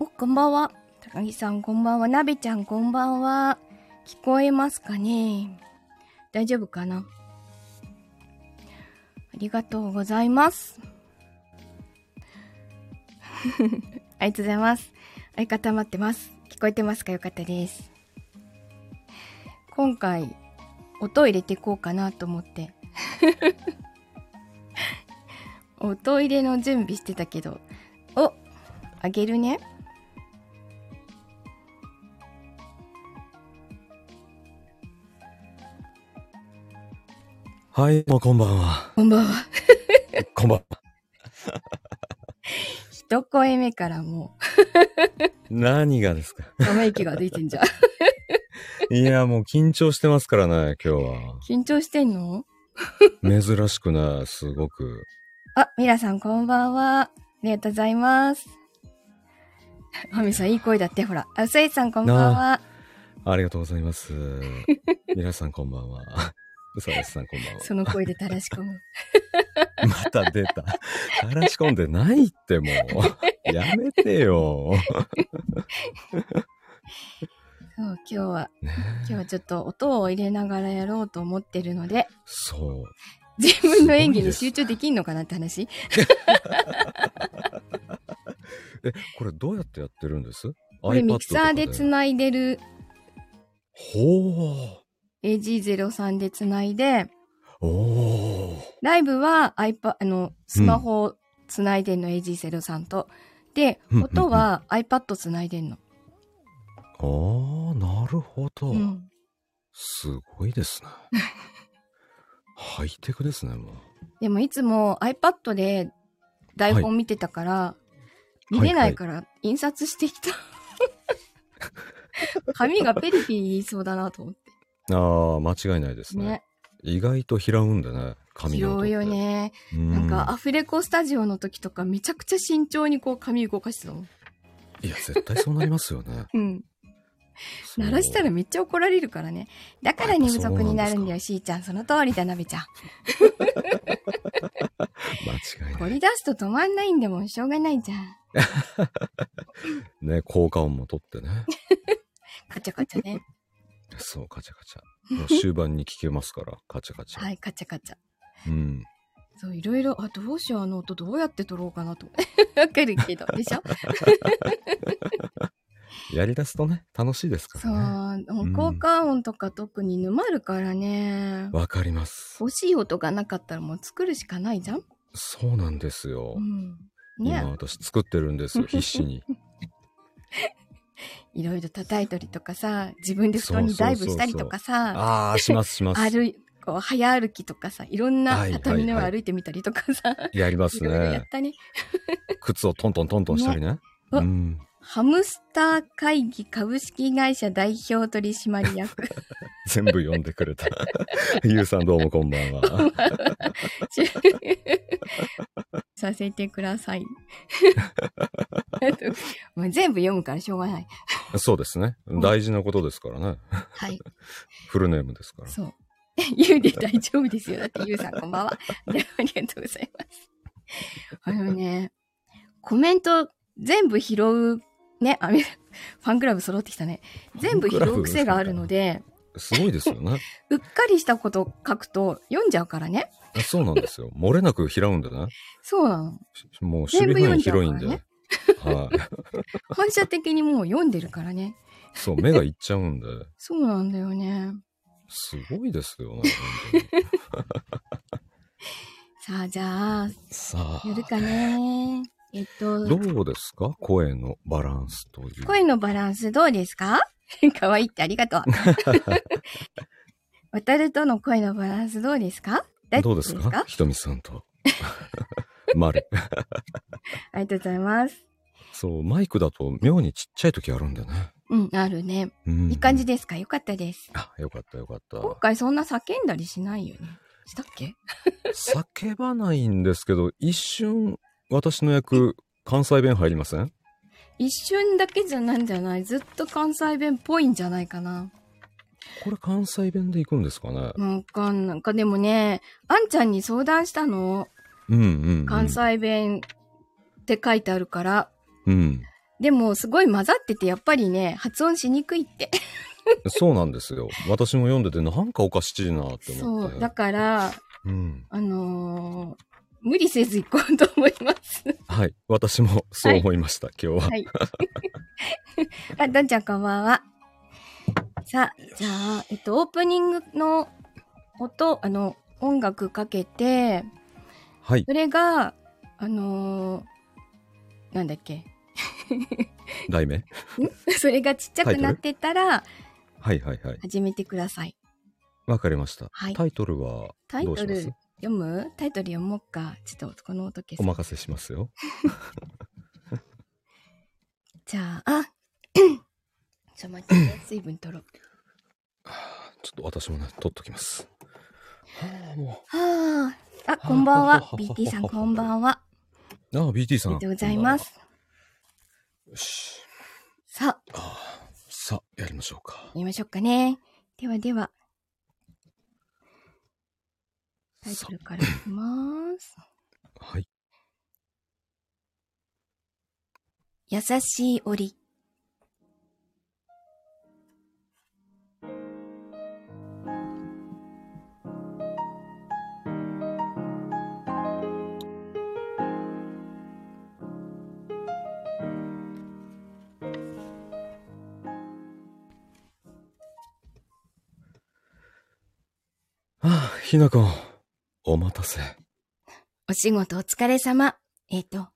お、こんばんは。高木さんこんばんは。なべちゃんこんばんは。聞こえますかね？大丈夫かな？ありがとうございます。ありがとうございます。相方待ってます。聞こえてますか？よかったです。今回、音入れていこうかなと思って。音入れの準備してたけど、おあげるね。はい、もうこんばんは。こんばんは。こんばんは。一声目からも何がですか？う、ため息が出てんじゃん。いや、もう緊張してますからね、今日は。緊張してんの？珍しくない、すごく。あ、ミラさんこんばんは。ありがとうございます。アミさんいい声だって、ほら。あ、スイさんこんばんは。ありがとうございます。皆さんこんばんは。うさですさんこんばんは。その声で垂らし込む。また出た。垂らし込んでないってもう。やめてよ。そう、今日は、ね今日はちょっと音を入れながらやろうと思ってるので、そう。自分の演技に集中できんのかなって話 え、これどうやってやってるんです？これミキサーでつないでるほ AG03 でつないで。ライブは iPad、あの、スマホをつないでんの、AG03 と。で、うん音は iPad つないでんの。あー、なるほど。うん。すごいですね。ハイテクですね、もう。でもいつも iPad で台本見てたから、見れないから印刷してきた。紙がペリペリ言いそうだなと思って。ああ、間違いないですね。ね。意外と拾うんでね、紙の音って。広いよね。うん。なんかアフレコスタジオの時とかめちゃくちゃ慎重にこう紙動かしてたもん。いや、絶対そうなりますよね。うん。鳴らしたらめっちゃ怒られるからね。だから寝不足になるんだよ、しーちゃん。その通りだ、なべちゃん。間違いない。掘り出すと止まんないんでもんしょうがないじゃん。ね、効果音も取ってね。カチャカチャね。そう、カチャカチャ。終盤に聞けますから、カチャカチャ。はい、カチャカチャ。うん。そう、いろいろ、あ、どうしよう、あの音どうやって撮ろうかなと。わかるけど、でしょ？やり出すとね、楽しいですかそうらね。、もう効果音とか特に沼るからね。わかります。欲しい音がなかったらもう作るしかないじゃん？そうなんですよ。うん。今ね私作ってるんですよ、必死に。いろいろ叩いたりとかさ、自分で布団にダイブしたりとかさ、ああ、しますします。歩い、こう、早歩きとかさ、いろんなはい畳の上はいはい歩いてみたりとかさ、やります いろいろやっね。たね。靴をトントントントンしたりね。おうん。ハムスター会議株式会社代表取締役。全部読んでくれた。ゆうさんどうもこんばんは。させてください。もう全部読むからしょうがない。そうですね。大事なことですからね。はい。フルネームですから。そう。言うで大丈夫ですよ。だってゆうさんこんばんは。でありがとうございます。あのね、コメント全部拾う、ね、あ、み ファンクラブ揃ってきたね。全部拾う癖があるので、すごいですよね。うっかりしたこと書くと読んじゃうからね。そうなんですよ。漏れなく拾うんでね。そうなの。もう守備範囲広いんで。全はい。反射的にもう読んでるからね。そう、目がいっちゃうんで。そうなんだよね。すごいですよね。さあ、じゃあ、さあ、やるかね。えっと、どうですか？声のバランスという。声のバランスどうですか？可愛いってありがとう。渡るとの声のバランスどうですか？どうですか？ひとみさんと。丸。ありがとうございます。そう、マイクだと妙にちっちゃい時あるんだよね。うん、あるね。うんいい感じですか？よかったです。あ、よかったよかった。今回そんな叫んだりしないよね。したっけ？叫ばないんですけど、一瞬、私の役、関西弁入りません？一瞬だけじゃないんじゃない？ずっと関西弁っぽいんじゃないかな。これ関西弁で行くんですかね？わかんない。かでもね、あんちゃんに相談したの。うんうん、うん。関西弁って書いてあるから、うん。でも、すごい混ざってて、やっぱりね、発音しにくいって。そうなんですよ。私も読んでて、なんかおかしいなって思って。そう。だから、うん。あのー無理せず行こうと思います。はい。私もそう思いました、今日は。はい。あ、どんちゃんこんばんは。さあ、じゃあ、えっと、オープニングの音、あの、音楽かけて、はい。それが、あのーなんだっけ。題名？それがちっちゃくなってたら、はいはいはい。始めてください。わかりました。はいタイトルはタイトルどうします？読む？タイトル読もうか。ちょっとこの音消す。お任せしますよ。じゃあ、あ ちょっと待ってね、水分取ろう。ちょっと私もね、取っときます。はあ、もはあ。あ、こんばんは。はあ BT さんこんばんは。う。ああ、BT さん。ありがとうございます。よし。さあさあ、やりましょうかや。りましょうかね。ではでは、タイトルからいきます。はい。優しい檻。ああ、ひなこ、お待たせ。お仕事お疲れ様。えっ、と、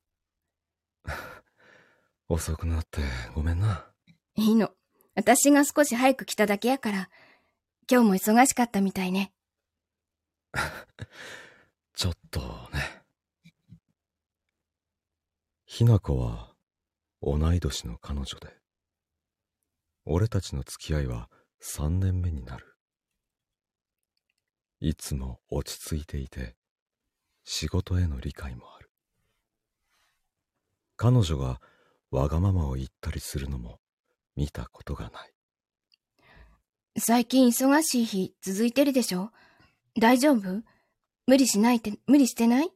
遅くなってごめんな。いいの。私が少し早く来ただけやから、今日も忙しかったみたいね。ちょっとね。ひなこは同い年の彼女で、俺たちの付き合いは3年目になる。いつも落ち着いていて、仕事への理解もある。彼女がわがままを言ったりするのも見たことがない。最近忙しい日続いてるでしょ？大丈夫？無理しないって、無理してない？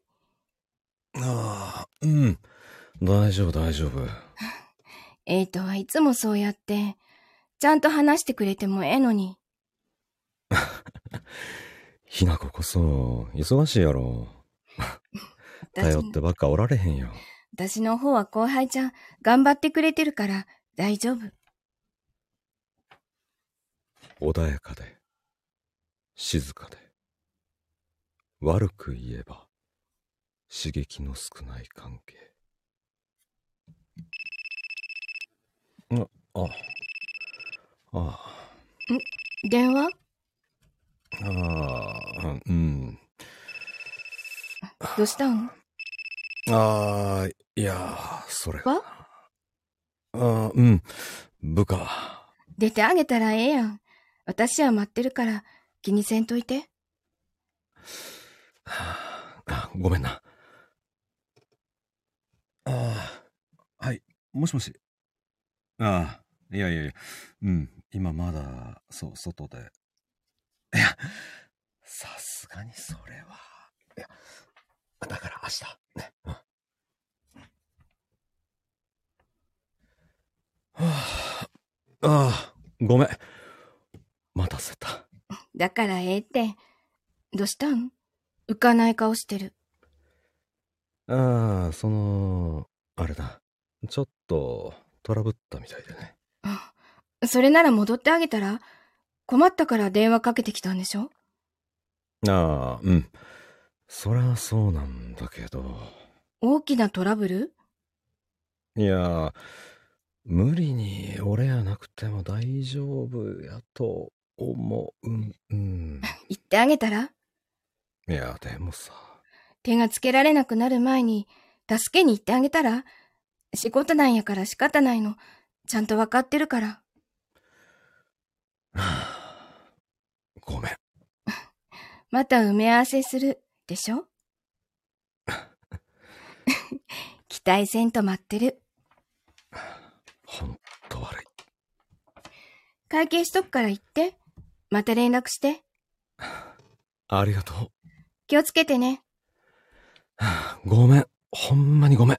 ああ、うん。大丈夫大丈夫。えーとはいつもそうやって、ちゃんと話してくれてもええのに。ひなここそ忙しいやろ。頼ってばっかおられへんよ。私の方は後輩ちゃん頑張ってくれてるから大丈夫。穏やかで、静かで、悪く言えば、刺激の少ない関係。あ、あ、あ電話？あ、ああ、うん。どうしたん？ああ、いや、それはああ、うん。部下。出てあげたらええやん。私は待ってるから気にせんといて。は あ、ごめんな。ああ、はい、もしもし。ああ、いやいやいや、うん、今まだ、そう、外で。いや、さすがにそれは。いや、だから明日、ね。うん、はあ、ああ、ごめん。待たせた。だからええって。どうしたん？浮かない顔してる。ああ、その、あれだ。ちょっとトラブったみたいでね。あそれなら戻ってあげたら？困ったから電話かけてきたんでしょ？ああ、うん。そりゃそうなんだけど。大きなトラブル？いや、無理に俺やなくても大丈夫やと思う。うん、うん。言ってあげたら？いや、でもさ。手がつけられなくなる前に助けに行ってあげたら？仕事なんやから仕方ないの。ちゃんとわかってるから。はあごめん。また埋め合わせする、でしょ？期待せんと待ってる。ほんと悪い。会計しとくから行って。また連絡して。ありがとう。気をつけてね。ごめん。ほんまにごめん。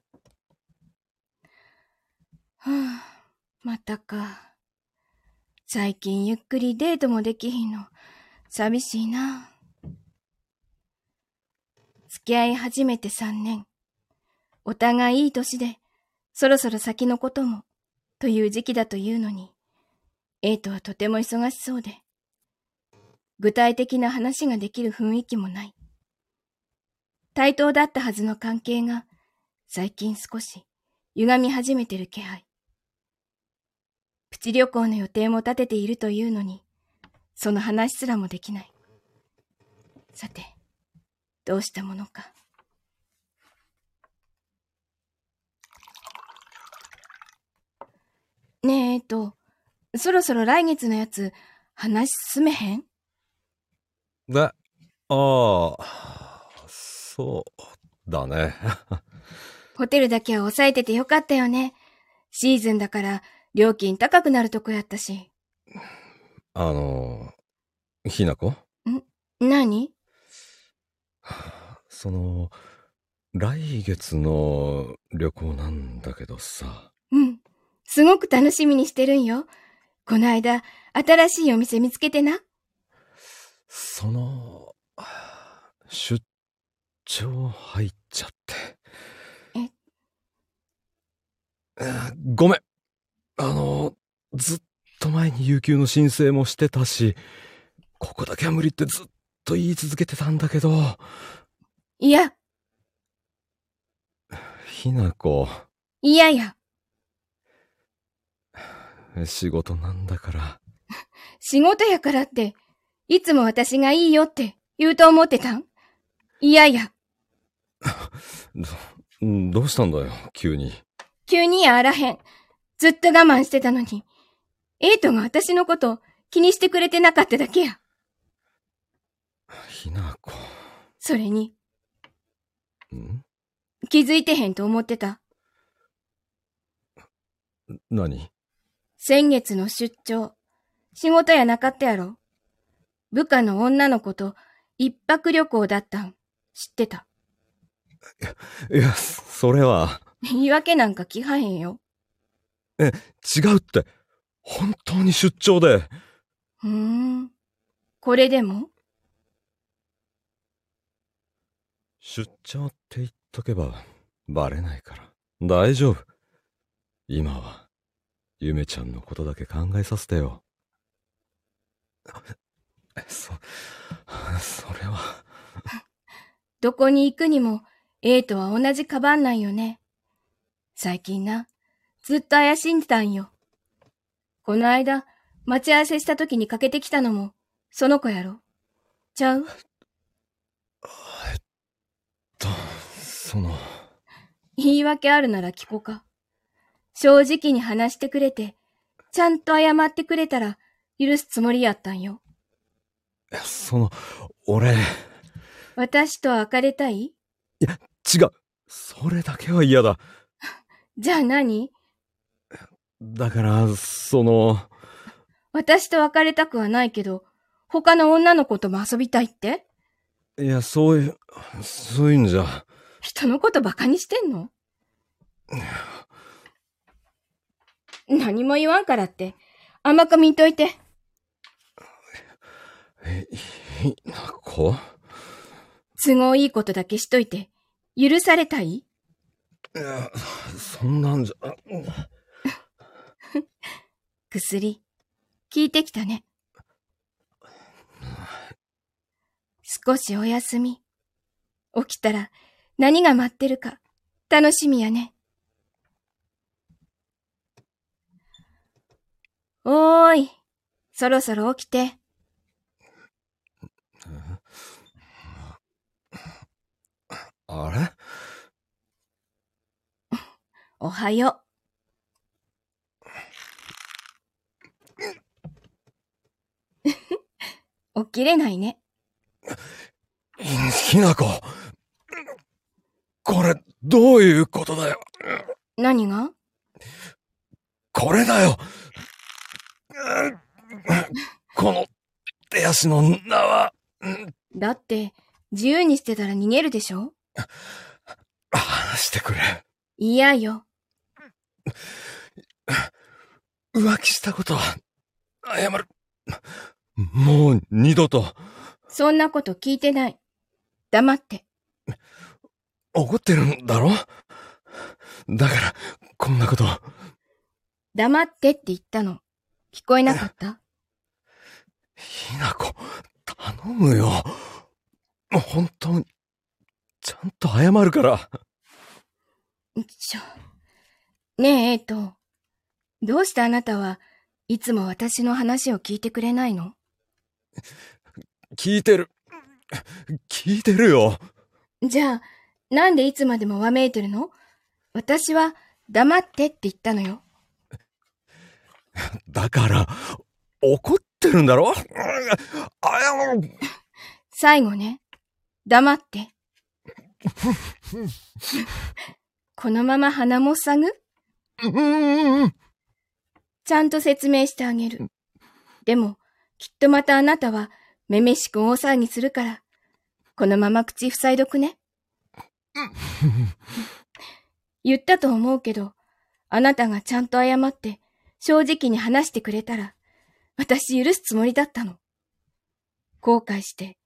はあ、またか。最近ゆっくりデートもできひんの。寂しいな。付き合い始めて3年。お互いいい年で、そろそろ先のことも、という時期だというのに、エイトはとても忙しそうで、具体的な話ができる雰囲気もない。対等だったはずの関係が、最近少し歪み始めてる気配。プチ旅行の予定も立てているというのに、その話すらもできない。さて、どうしたものか。ねえ、えっと、そろそろ来月のやつ、話進めへん？で、ああ、そうだね。ホテルだけは抑えててよかったよね。シーズンだから料金高くなるとこやったし。あの、ひなこ？何？その、来月の旅行なんだけどさ。うん。すごく楽しみにしてるんよ。この間、新しいお店見つけてな？その、出張入っちゃって。え？えーごめん。あの、ずっと前に有給の申請もしてたし、ここだけは無理ってずっと言い続けてたんだけど、いや、ひなこ、いやや。仕事なんだから。仕事やからって、いつも私がいいよって言うと思ってたん？いやいや、ど、どうしたんだよ、急に。急にやあらへん。ずっと我慢してたのに。エイトが私のこと気にしてくれてなかっただけや。ひなこ。それに、ん？気づいてへんと思ってた。何？先月の出張、仕事やなかったやろ。部下の女の子と一泊旅行だったん、知ってた？いや、それは、言い訳なんか聞かへんよ。違うって。本当に出張で。ふーん。これでも？出張って言っとけば、バレないから。大丈夫。今は、ゆめちゃんのことだけ考えさせてよ。え そ、それは、どこに行くにも、エイとは同じカバンなんよね。最近な、ずっと怪しんでたんよ。この間、待ち合わせした時にかけてきたのも、その子やろ。ちゃう？と、その、言い訳あるなら聞こか。正直に話してくれて、ちゃんと謝ってくれたら許すつもりやったんよ。その、俺、私と別れたい？違う。それだけは嫌だ。じゃあ何？だから、その、私と別れたくはないけど、他の女の子とも遊びたいって？いや、そういう、そういうんじゃ。人のことバカにしてんの？何も言わんからって、甘く見んといて。え、ひなこ？都合いいことだけしといて、許されたい？いや、そんなんじゃ、薬、効いてきたね。少しお休み。起きたら何が待ってるか楽しみやね。おーい、そろそろ起きて。あれ？おはよう。起きれないね。ひなこ。これ、どういうことだよ。何が？これだよ。この、手足の縄。だって、自由にしてたら逃げるでしょ？話してくれ。嫌よ。浮気したことは、謝る。もう二度と。そんなこと聞いてない。黙って。怒ってるんだろ？だから、こんなこと。黙ってって言ったの。聞こえなかった？ひなこ、頼むよ。もう本当に、ちゃんと謝るから。ちょ。ねえ、エイト。どうしてあなたはいつも私の話を聞いてくれないの？聞いてる。聞いてるよ。じゃあ、なんでいつまでもわめいてるの？私は黙ってって言ったのよ。だから、怒ってるんだろ？最後ね。黙って。このまま鼻も塞ぐ？うん。ちゃんと説明してあげる。でも、きっとまたあなたは、めめしく大騒ぎするから、このまま口塞いどくね。言ったと思うけど、あなたがちゃんと謝って、正直に話してくれたら、私許すつもりだったの。後悔して、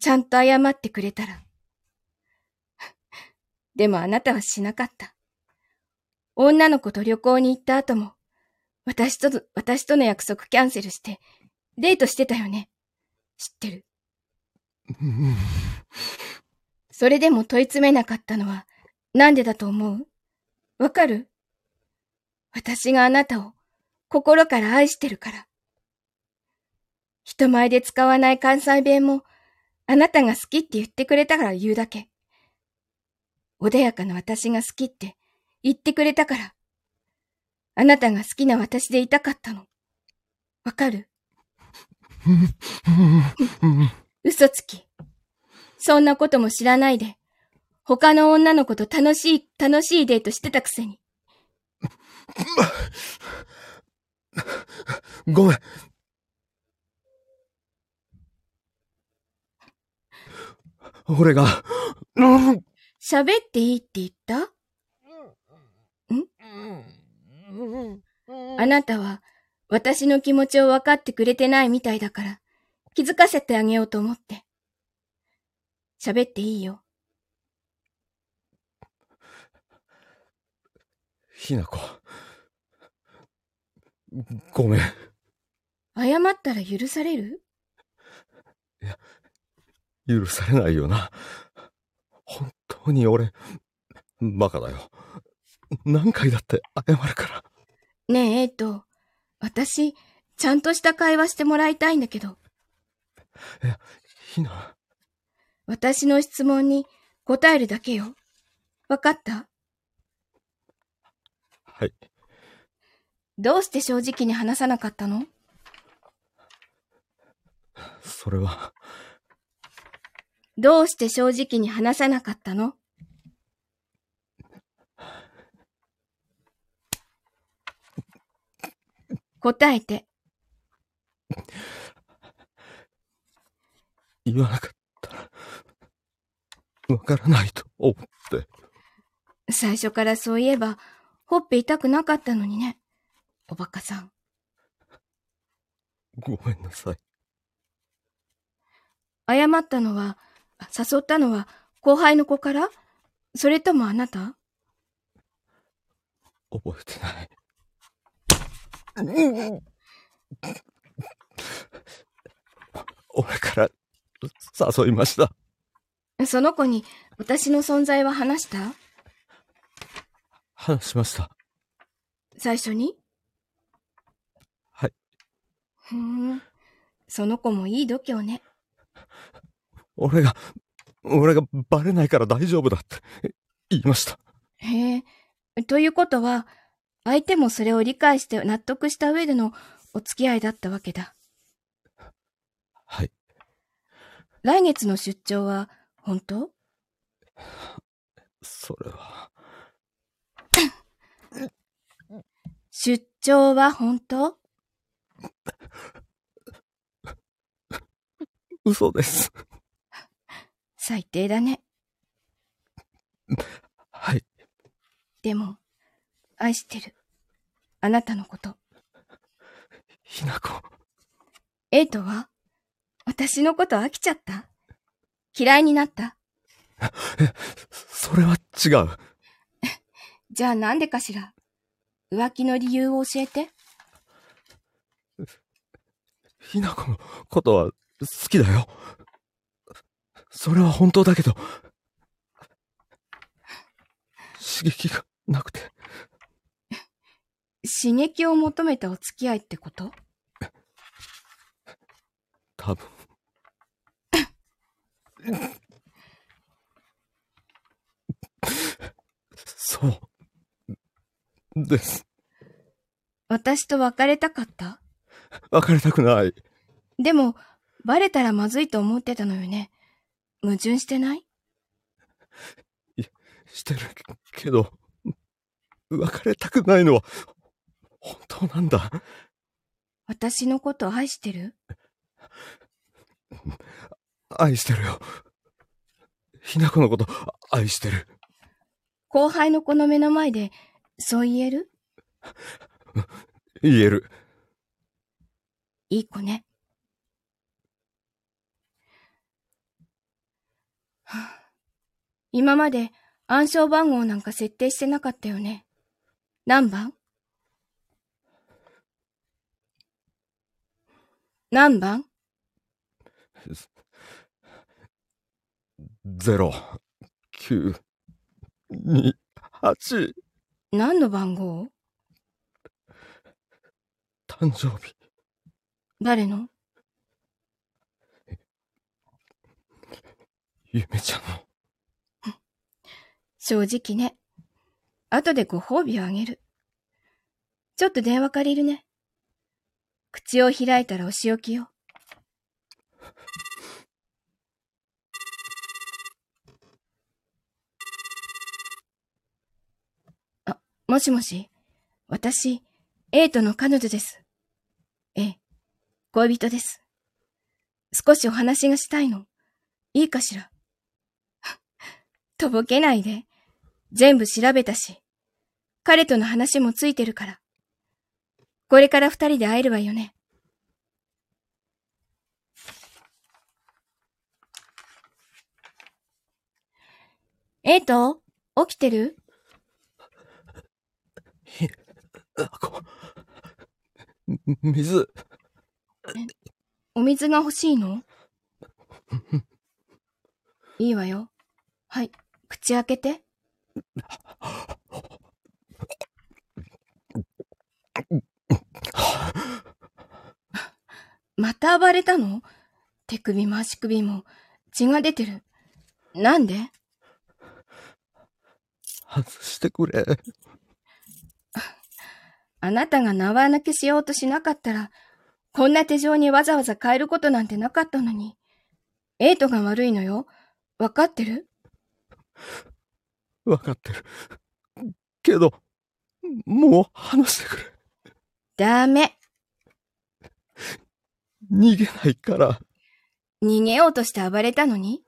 ちゃんと謝ってくれたら。でもあなたはしなかった。女の子と旅行に行った後も、私との、私との約束キャンセルして、デートしてたよね。知ってる。それでも問い詰めなかったのは、なんでだと思う？わかる？私があなたを心から愛してるから。人前で使わない関西弁も、あなたが好きって言ってくれたから言うだけ。穏やかな私が好きって言ってくれたから。あなたが好きな私でいたかったの。わかる？嘘つき。そんなことも知らないで、他の女の子と楽しい、楽しいデートしてたくせに。ごめん。俺が、うん喋っていいって言った？あなたは私の気持ちを分かってくれてないみたいだから気づかせてあげようと思って。喋っていいよ。ひなこ。ごめん。謝ったら許される？許されないよな。本当に俺、バカだよ。何回だって謝るから。ねえ、エイト。私、ちゃんとした会話してもらいたいんだけど、ひな、私の質問に答えるだけよ。わかった？はい。どうして正直に話さなかったの？それは、どうして正直に話さなかったの？答えて。言わなかったら、わからないと思って。最初からそういえば、ほっぺ痛くなかったのにね。おバカさん。ごめんなさい。謝ったのは、あ誘ったのは後輩の子から？それともあなた？覚えてない。俺から誘いました。その子に私の存在は話した？話しました。最初に？はい。ふーん。その子もいい度胸ね。俺が、俺がバレないから大丈夫だって言いました。へえ。ということは、相手もそれを理解して納得した上でのお付き合いだったわけだ。はい。来月の出張は本当？それは、出張は本当？嘘です。最低だね。はい。でも、愛してる。あなたのこと。ひなこ。エイトは私のこと飽きちゃった？嫌いになった？それは違う。じゃあなんでかしら？浮気の理由を教えて。ひな子のことは好きだよ。それは本当だけど、刺激がなくて。刺激を求めたお付き合いってこと？多分。そう。です。私と別れたかった？別れたくない。でも、バレたらまずいと思ってたのよね。矛盾してない？してるけど、別れたくないのは、本当なんだ。私のこと愛してる？愛してるよ。ひな子のこと愛してる。後輩の子の目の前で、そう言える？言える。いい子ね。はあ今まで暗証番号なんか設定してなかったよね。何番？何番？ゼロ、九、二、八、何の番号？誕生日。誰の？ゆめちゃんの。正直ね。後でご褒美をあげる。ちょっと電話借りるね。口を開いたらお仕置きよ。あ、もしもし。私、エイトの彼女です。ええ、恋人です。少しお話がしたいの。いいかしら？とぼけないで。全部調べたし、彼との話もついてるから。これから二人で会えるわよね。エイト起きてる？あこ水、お水が欲しいの？いいわよ。はい、口開けて。また暴れたの？手首も足首も血が出てる。なんで？外してくれ。あなたが縄抜けしようとしなかったら、こんな手錠にわざわざ変えることなんてなかったのに。エイトが悪いのよ。わかってる？わかってる。けど、もう話してくれ。ダメ。逃げないから。逃げようとして暴れたのに？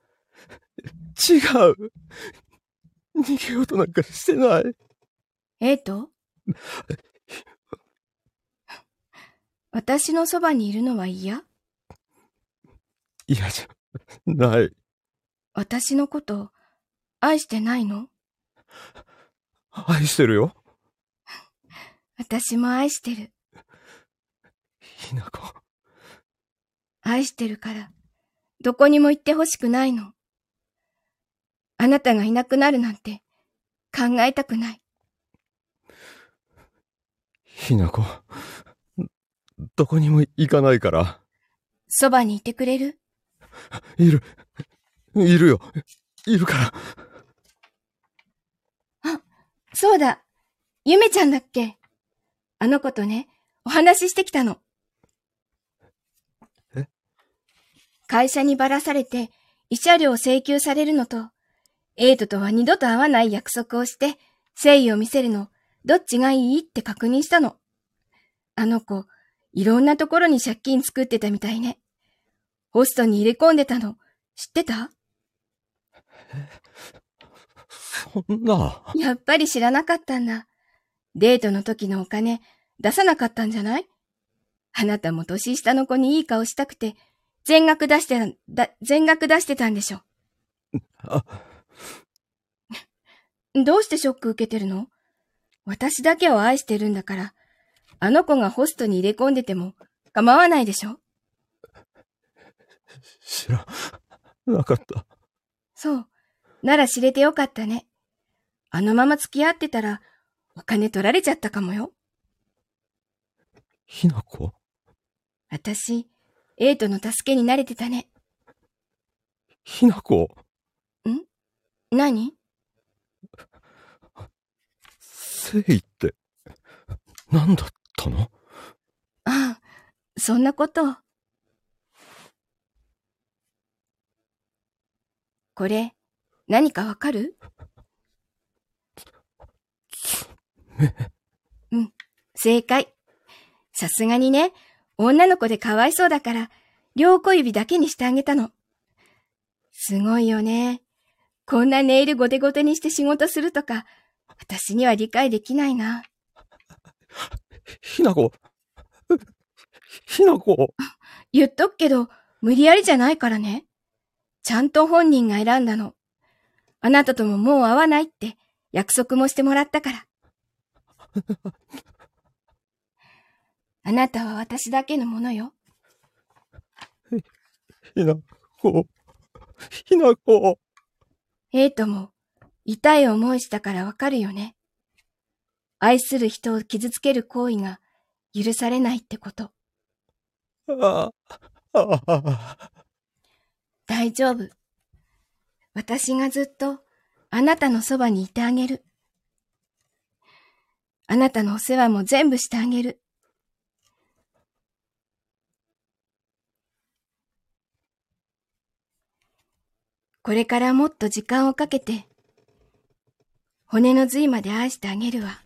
違う。逃げようとなんかしてない。エイト私のそばにいるのは嫌？嫌じゃない。私のこと愛してないの？愛してるよ。私も愛してる。ひな子。愛してるから、どこにも行ってほしくないの。あなたがいなくなるなんて考えたくない。ひな子。どこにも行かないから。そばにいてくれる？いる。いるよ。いるから。そうだ。ゆめちゃんだっけ？あの子とね、お話ししてきたの。え会社にばらされて、慰謝料を請求されるのと、エイトとは二度と会わない約束をして、誠意を見せるの、どっちがいいって確認したの。あの子、いろんなところに借金作ってたみたいね。ホストに入れ込んでたの、知ってた？そんな。やっぱり知らなかったんだ。デートの時のお金出さなかったんじゃない？あなたも年下の子にいい顔したくて、全額出してた、だ、全額出してたんでしょ？あ、どうしてショック受けてるの？私だけを愛してるんだから、あの子がホストに入れ込んでても構わないでしょ？知らなかった。そう。なら知れてよかったね。あのまま付き合ってたら、お金取られちゃったかもよ。ひなこ私、エイトの助けに慣れてたね。ひなこ？何？誠意って、何だったの？ああ、そんなこと。これ、何かわかる？うん、正解。さすがにね、女の子でかわいそうだから、両小指だけにしてあげたの。すごいよね。こんなネイルゴテゴテにして仕事するとか、私には理解できないな。ひなこひなこ言っとくけど、無理やりじゃないからね。ちゃんと本人が選んだの。あなたとももう会わないって約束もしてもらったから。あなたは私だけのものよ。ひなこひなこエイトも痛い思いしたからわかるよね。愛する人を傷つける行為が許されないってこと。ああ、あ大丈夫。私がずっとあなたのそばにいてあげる。あなたのお世話も全部してあげる。これからもっと時間をかけて、骨の髄まで愛してあげるわ。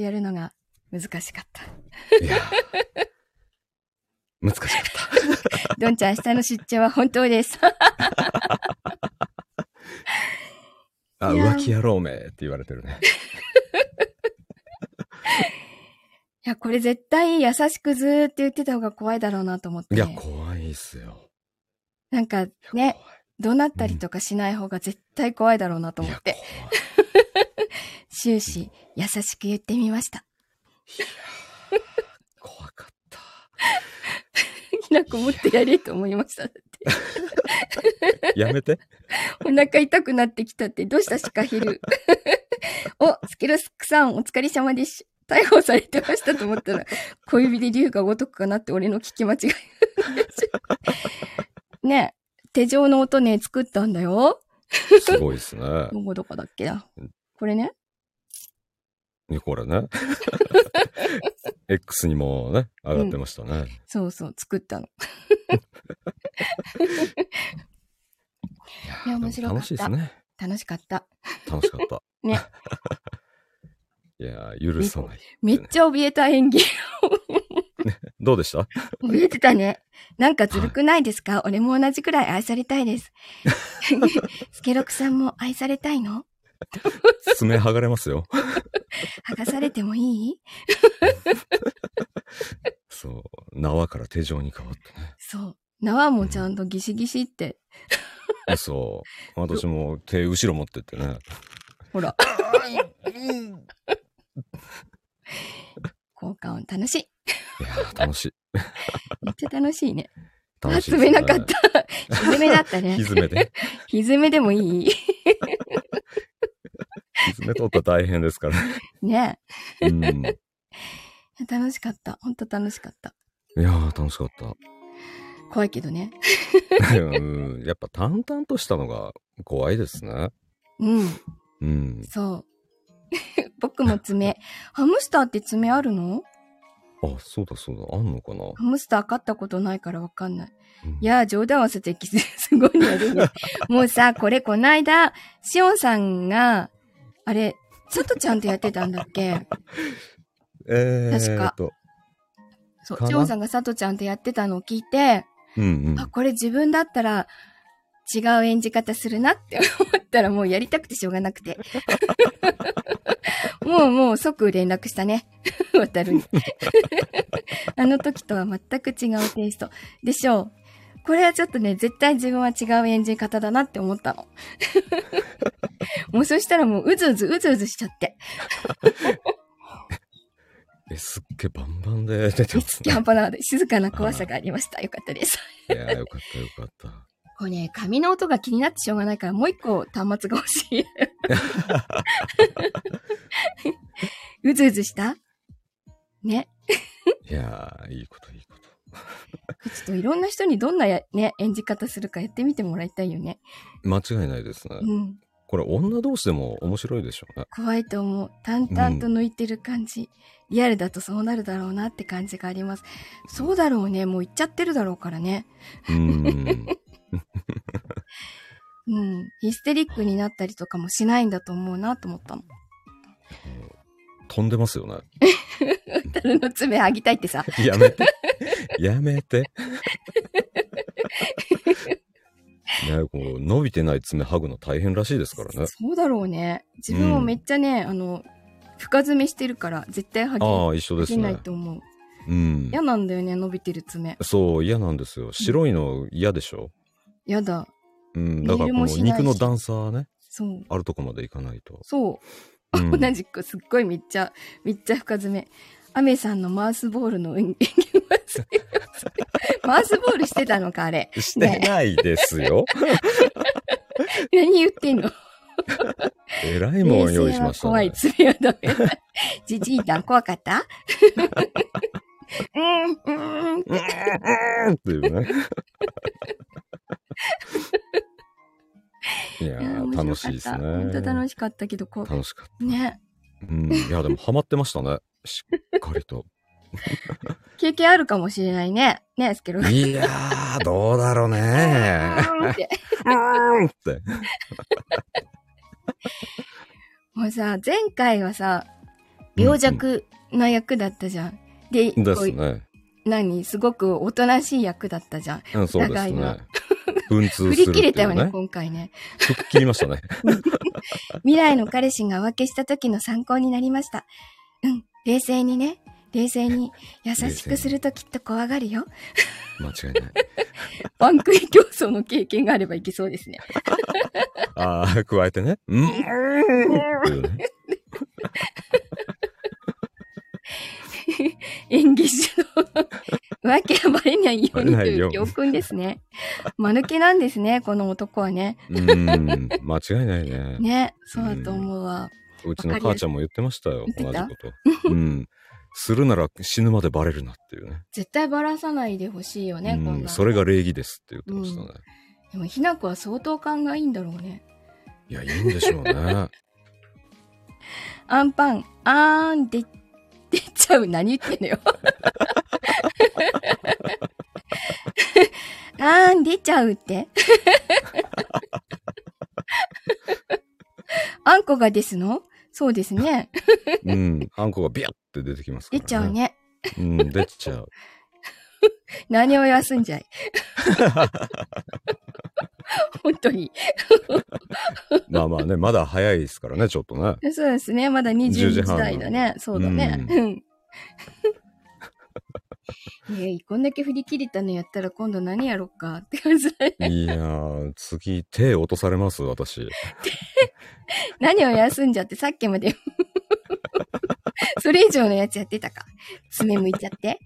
とやるのが難しかった。いや、難しかった。どんちゃん、明日の出張は本当です。あ、浮気野郎めって言われてるね。いや、これ絶対優しくずーって言ってた方が怖いだろうなと思って。いや、怖いっすよ。なんかね、怒鳴ったりとかしない方が絶対怖いだろうなと思って、終始優しく言ってみました。怖かった。ひ なこもっとやれと思いました。だって やめて。お腹痛くなってきたって、どうしたシカヒル。お、スケロスクさん、お疲れ様です。逮捕されてましたと思ったら、小指で竜が如くかなって俺の聞き間違い。ねえ手錠の音ね、作ったんだよ。すごいですね。どこどこだっけな。これね。ね、これね。X にもね、上がってましたね。そうそう、作ったの。いや面白かった楽しいですね。楽しかった。楽しかった。ね。いや、許さない。めっちゃ怯えた演技。どうでした？怯えてたね。なんかずるくないですか、俺も同じくらい愛されたいです。スケロクさんも愛されたいの？爪剥がれますよ。剥がされてもいい？そう。縄から手錠に変わってね。そう。縄もちゃんとギシギシって。そう。私も手後ろ持ってってね。ほら。効果音楽しい。いやー、楽しい。めっちゃ楽しいね。あ、楽しい、詰めなかっ。た。ひずめだったねひ。ずめで。ひずめでもいい？爪取ったら大変ですから。ねうん。い楽しかった。ほんと楽しかった。やー、楽しかった。怖いけどね。うんやっぱ淡々としたのが怖いですね。うん。うん。そう。僕も爪。ハムスターって爪あるの？あ、そうだそうだ。あんのかな、ハムスター飼ったことないからわかんない。うんいやー、冗談はさてき、すごいね。もうさ、これこないだ、しおんさんが、あれ、さとちゃんとやってたんだっけ？えー、確かと。そう、かな？しおんさんがさとちゃんとやってたのを聞いて、うんうん。あ、これ自分だったら違う演じ方するなって思ったらもうやりたくてしょうがなくて。もうもう即連絡したね。渡るに。あの時とは全く違うテイスト。でしょう。これはちょっとね、絶対自分は違う演じ方だなって思ったの。もうそしたらもううずうずうずうずしちゃって。え、すっげえバンバンで 出てますね。キャンパナーで静かな怖さがありました。よかったです。いやー、よかったよかった。これね、紙の音が気になってしょうがないから、もう一個端末が欲しい。うずうずした？ね。いやー、いいこといいこと。ちょっといろんな人にどんなや、ね、演じ方するかやってみてもらいたいよね。間違いないですね。うん。これ女同士でも面白いでしょうね。怖いと思う。淡々と抜いてる感じ。リアルだとそうなるだろうなって感じがあります。そうだろうね。もう言っちゃってるだろうからね。うーん。うん。ヒステリックになったりとかもしないんだと思うなと思ったの。飛んでますよね。タルの爪剥ぎたいってさ。やめて。やめて。ね、こう伸びてない爪剥ぐの大変らしいですからね。そうだろうね。自分もめっちゃね、あの、深爪してるから、絶対剥ぎああ、一緒ですできないね。と思う。うん。嫌なんだよね、伸びてる爪。そう、嫌なんですよ。白いの嫌でしょ？やだ。うん。だからこの肉の段差ね、そう。あるとこまでいかないと。そう。うん同じく、すっごいめっちゃ、めっちゃ深爪。アメさんのマウスボールの演技マウスボールしてたのか、あれ。してないですよ。何言ってんの？えらいもん用意しましたね怖い。爪はダメだ。じじいたん怖かった？うん、うん。うーん っていうね。いやー、楽しいですね。本当楽しかったけど、こ楽しかっう、ね。た。うん。いや、でもハマってましたね。しっかりと。経験あるかもしれないね。ね、スケロ。いやー、どうだろうね。うんってうーんって。もうさ、前回はさ、病弱な役だったじゃん。で、でこうすね。何？すごくおとなしい役だったじゃん。うん、そうです長いのね。文通する振り切れたよね、ね。今回ね。吹っ切りましたね。未来の彼氏が浮気した時の参考になりました。うん、冷静にね。冷静に優しくするときっと怖がるよ。間違いない。ワンクイ競争の経験があればいけそうですね。ああ、加えてね。うん。演技指導。浮気がバレないようにという教訓ですね。間抜けなんですね、この男はね。うん。間違いないね。ね、そうだと思うわ。うちの母ちゃんも言ってましたよ。同じこと。うん。するなら死ぬまでバレるなっていうね。絶対バラさないでほしいよね、こんうん。な。それが礼儀ですって言ってましたね。でも、ひな子は相当勘がいいんだろうね。いや、いいんでしょうね。アンパン、あーんで、出ちゃう。何言ってんのよ。あーん出ちゃうって。あんこがですの？そうですね。うん。あんこがビャって出てきますから、出ちゃう。ね。うん、出ちゃう。何を休んじゃい。本当に。まあまあね、まだ早いですからね、ちょっとね。そうですね。まだ22 10時台だね。そうだね。ううん。ねえ、こんだけ振り切れたのやったら今度何やろっかって感じだね。いやー、次手落とされます、私。何を休んじゃってさっきまで。それ以上のやつやってたか。爪向いちゃって。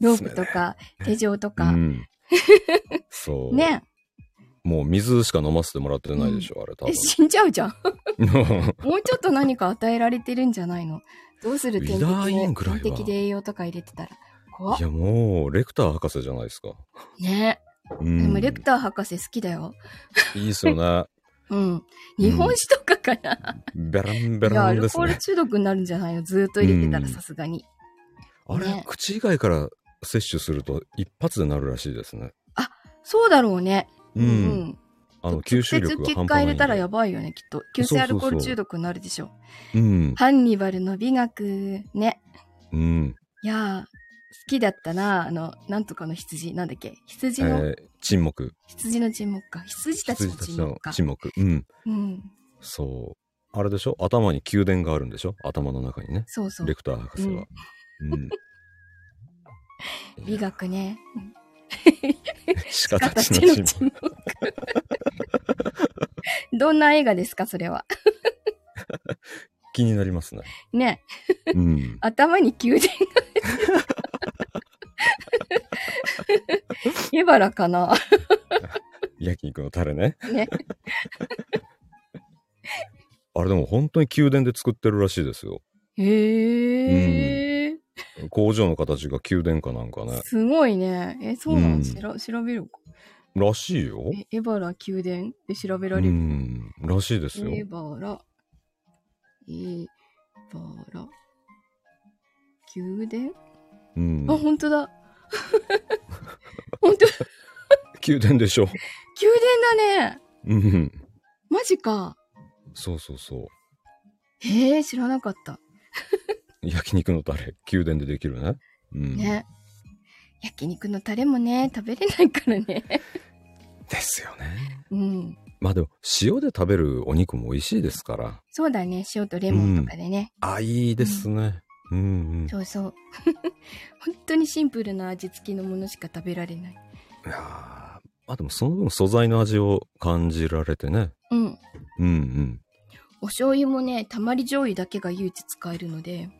ロープとか手錠とうか。ん。そう。ね。もう水しか飲ませてもらってないでしょ、あれ多え、分。死んじゃうじゃん。もうちょっと何か与えられてるんじゃないの？どうする？点滴ウィダーイでンぐらいは点滴で栄養とか入れてたら。怖っいや、もう、レクター博士じゃないですか。ね。うん。でもレクター博士好きだよ。いいですよね。うん。日本酒とかかな。ベランベランですねルコール。中毒になるんじゃないの？ずーっと入れてたらうんさすがに。あれ、ね口以外から摂取すると一発でなるらしいですね。そうだろうね。うん。あの、吸収力が半端ない入れたらやばいよね、きっと。急性アルコールそうそうそう中毒になるでしょ。うん。ハンニバルの美学ね。うん。いやー、好きだったな。あの、なんとかの羊。なんだっけ？羊の、えー、沈黙。羊の沈黙か。羊たちの沈黙か。沈黙。うん。うん。そう。あれでしょ？頭に宮殿があるんでしょ？頭の中にね。そうそうレ。クター博士は。うん。美学ね。鹿たちの沈黙。黙。どんな映画ですか、それは。気になりますね。ね。うん。頭に宮殿が。エバラかな焼肉のタレね。ね。あれでも本当に宮殿で作ってるらしいですよ。へえ、工場の形が宮殿かなんかね。すごいね。え、そうなの、うんしら調べるらしいよ。え、エバラ宮殿で調べらうれる？ん。らしいですよ。エバラ、エバラ、宮殿、うんあ、。本当だ。本当、宮殿でしょ。宮殿だね。うん。マジか。そうそうそう。へえ、知らなかった。焼肉のタレ、宮殿でできるね。うん。ね。焼肉のタレもね、食べれないからね。ですよね。うん。まあでも、塩で食べるお肉も美味しいですから。そうだね。塩とレモンとかでね。あ、いいですね。うんうん。そうそう。本当にシンプルな味付きのものしか食べられない。いやーまあでもその分素材の味を感じられてね。うん。うんうん。お醤油もね、たまり醤油だけが唯一使えるので、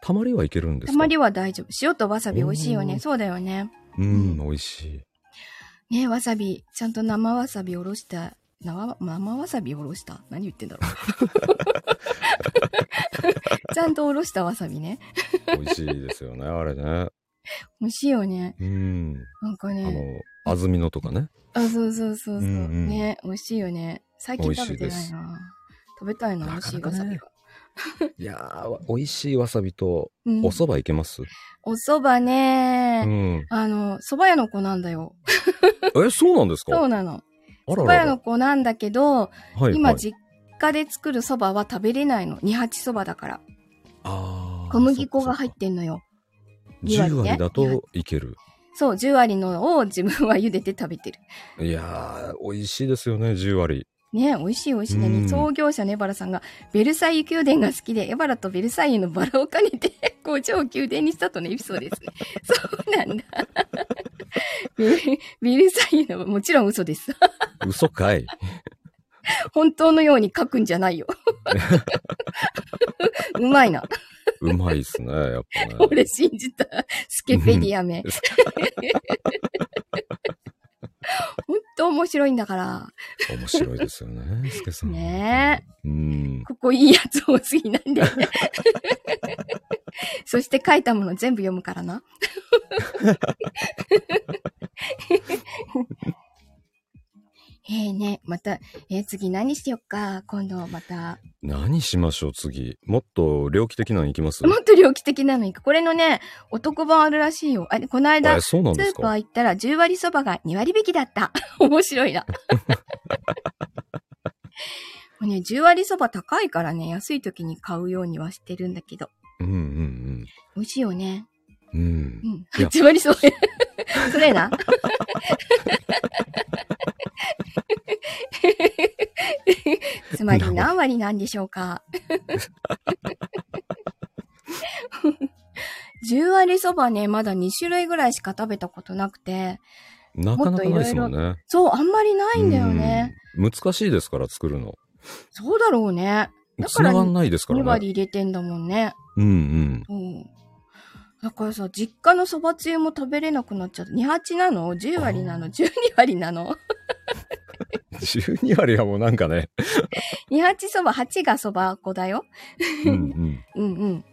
たまりはいけるんですか？たまりは大丈夫。塩とわさび美味しいよね。そうだよね。うん、美味しい。ねわさび、ちゃんと生わさびおろした、生生わさびおろした？何言ってんだろう。ちゃんとおろしたわさびね。美味しいですよね、あれね。美味しいよね。うん。なんかあね。の、安曇野とかね。あ、そうそうそうそう。うんうんね美味しいよね。最近食べてないな。食べたいな、美な味しいわさびが。いやー、美味しいわさびと、うんお蕎麦いけます？お蕎麦ね、うん。あの、蕎麦屋の子なんだよ。え、そうなんですか？そうなの。あ蕎麦屋の。子なんだけど、はい、今、はい、実家で作る蕎麦は食べれないの。二八蕎麦だから。あー小麦粉が入っそてんのよ。っかそっか10二割ね割だといける。そう、10割のを自分は茹でて食べてる。いやー、美味しいですよね、10割。ね美味しい美味しいね。うん創業者のエバラさんが、ベルサイユ宮殿が好きで、エバラとベルサイユのバラを兼ねて、工場を宮殿にしたとのエピソードですね。そうなんだ。ベルサイユの、もちろん嘘です。嘘かい。本当のように書くんじゃないよ。うまいな。うまいっすね、やっぱね。俺信じた。スケペディアめ。本当面白いんだから。面白いですよね、スケさん。ねえ。うん。ここいいやつ多すぎなんで。そして書いたもの全部読むからな。えーね、また、えー次何しよっか？今度また。何しましょう、次。もっと猟奇的なのいきます？もっと猟奇的なのいく。これのね、お得版あるらしいよ。あこの間スーパー行ったら10割そばが2割引きだった。面白いな。もうね、10割そば高いからね、安い時に買うようにはしてるんだけど。うんうん美味しいよね。うん。うんう。ん。いや8割そば。それな。つまり何割なんでしょうか？10割そばね、まだ2種類ぐらいしか食べたことなくて、なかなかないですもんね。そう、あんまりないんだよね。うん。難しいですから、作るの。そうだろうね。だから繋がんないですから2ね。割入れてんだもんね。うんうん。うん。だからさ、実家のそばつゆも食べれなくなっちゃった。28なの ?10 割なの ?12 割なの？12割はもうなんかね。二八そば、8がそば粉だよ。うんうん。うんうん。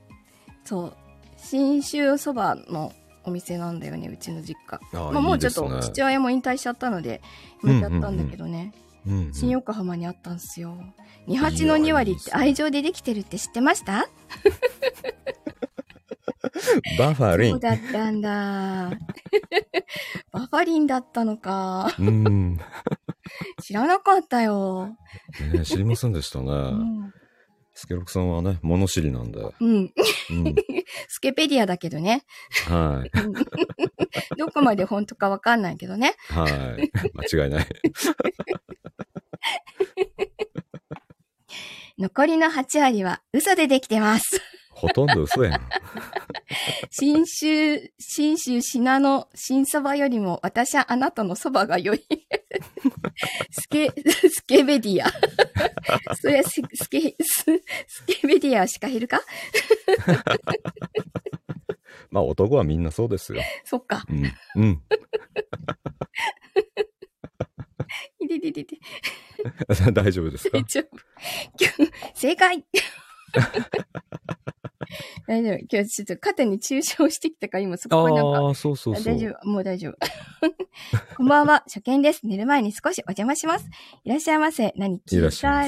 そう。新州そばのお店なんだよね、うちの実家。あまあもうちょっと父親も引退しちゃったので、やめちゃったんだけどね。うんうん新横浜にあったんですよ。二八の2割って愛情でできてるって知ってました？バファリン。そうだったんだ。バファリンだったのか。うん。ね 知らなかったよ。知りませんでしたうね。ん。スケロクさんはね、物知りなんで。うん。うん。スケペディアだけどね。はい。どこまで本当かわかんないけどね。はい。間違いない。残りの8割は嘘でできてます。ほとんど嘘やん。新州、新州信濃新そばよりも私はあなたのそばが良い。スケ、スケベディア。そりゃススケ、ススケベディアしか減るか？まあ男はみんなそうですよ。そっか。うん。うん。いでででで。大丈夫ですか？大丈夫。正解 大丈夫。今日ちょっと肩に注射をしてきたから今そこがなんかああ、そうそうそう。大丈夫。もう大丈夫。こんばんは。初見です。寝る前に少しお邪魔します。いらっしゃいませ。何い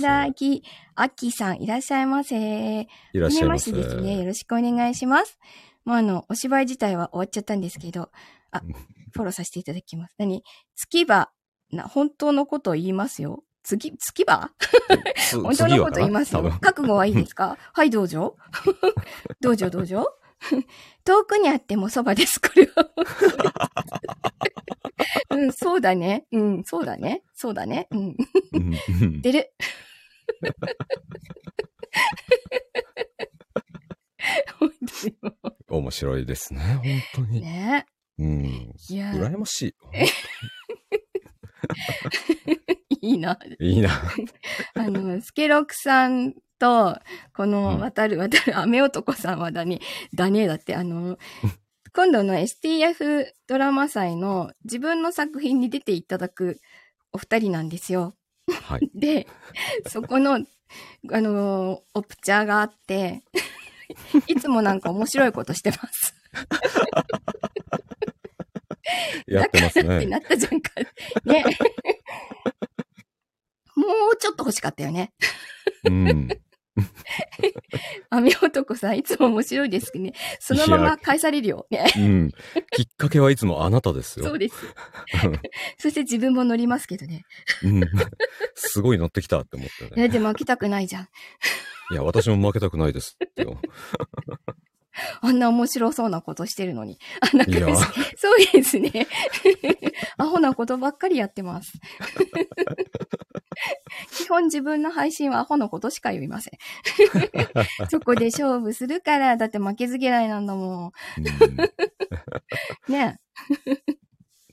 らきあきさん、いらっしゃいませ。いらっしゃいませ。めましてですね。よろしくお願いします。もうあの、お芝居自体は終わっちゃったんですけど、あ、フォローさせていただきます。何？月場、な、本当のことを言いますよ。月、月場つ 本当のこと言いますよ。覚悟はいいですか？はい、どうぞ。どうぞ、どうぞ。遠くにあってもそばです、これは。うん、そうだね。うん、そうだね。そうだね。うん。出る。本当にも面白いですね、本当うに。ね。うん。いや、羨ましい。いいな。いいな。あの、スケロクさんと、こうんの、渡る、渡る、雨男さんはだね、だね、だって、あの、今度の STF ドラマ祭の自分の作品に出ていただくお二人なんですよ。はい。で、そこの、あの、オプチャーがあって、いつもなんか面白いことしてます。やってますね。ってなったじゃんか。ね。もうちょっと欲しかったよね。うん。雨男さん、いつも面白いですけどね。そのまま返されるよ。ね。うん。きっかけはいつもあなたですよ。そうです。そして自分も乗りますけどね。うん。すごい乗ってきたって思ってね。え、でも負けたくないじゃん。いや、私も負けたくないですよ。あんな面白そうなことしてるのに。あ、なんいやか、そうですね。アホなことばっかりやってます。基本自分の配信はアホのことしか言いません。そこで勝負するから、だって負けず嫌いなんだもうんん。ね。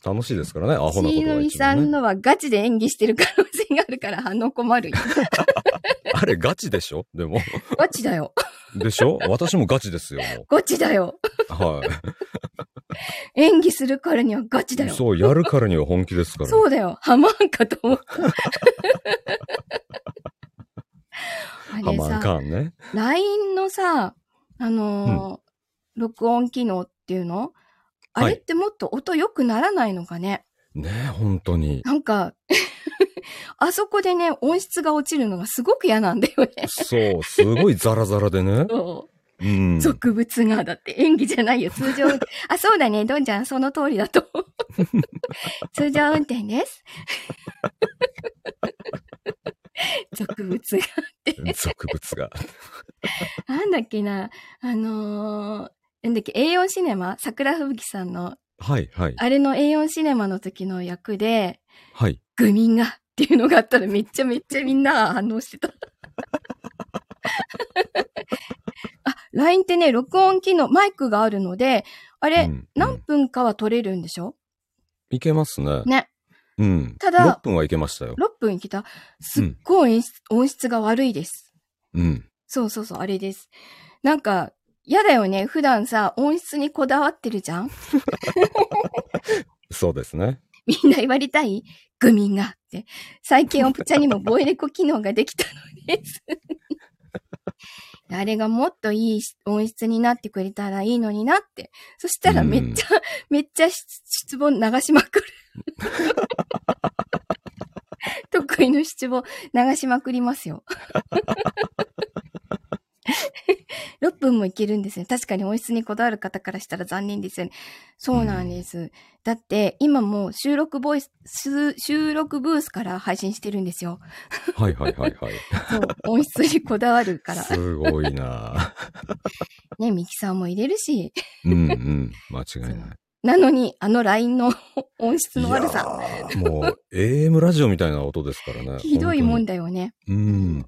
楽しいですからね、アホなことしのが一番、ね。りさんのはガチで演技してる可能性があるから、あの困るよ。あれガチでしょ？でも。ガチだよ。でしょ？私もガチですよ、もガチだよ。う。は演技するからにはガチだい。よ。そう、やるからには本気ですから。そうだよ。ハマんかと思った。ハマンさ、カーンね。LINE のさ、あのー録音機能っていうの？あれってもっと音良くならないのかね、ねえ、本当に。なんか、あそこでね、音質が落ちるのがすごく嫌なんだよね。そう、すごいザラザラでね。そううん。俗物が、だって演技じゃないよ、通常。あ、そうだね、どんちゃん、その通りだと。通常運転です。俗物が。俗物が。なんだっけな、あのーなんだっけ、A4 シネマ？桜吹雪さんの、はい、はい。あれの A4 シネマの時の役で、はい。グミンがっていうのがあったらめっちゃめっちゃみんな反応してた。あ、LINE ってね、録音機能、マイクがあるので、あれ、うん何分かは撮れるんでしょ？いけますね。ね。うん。ただ6分はいけましたよ。6分来た。すっごい音質,、音質が悪いです。うん。そうそうそう、あれです。なんか、嫌だよね。普段さ、音質にこだわってるじゃん？そうですね。みんな言われたい？グミンがって。最近オプチャにもボイレコ機能ができたのです。あれがもっといい音質になってくれたらいいのになって。そしたらめっちゃ、めっちゃ質問流しまくる。得意の七五流しまくりますよ。6分もいけるんですね。確かに音質にこだわる方からしたら残念ですよね。そうなんです。だって、今もう収録ボイス、収録ブースから配信してるんですよ。はいはいはいはい。そう、音質にこだわるから。すごいなね、ミキサーも入れるし。うんうん。間違いない。なのに、あの LINE の 音質の悪さ。もう、AM ラジオみたいな音ですからね。ひどいもんだ。だよね。うん。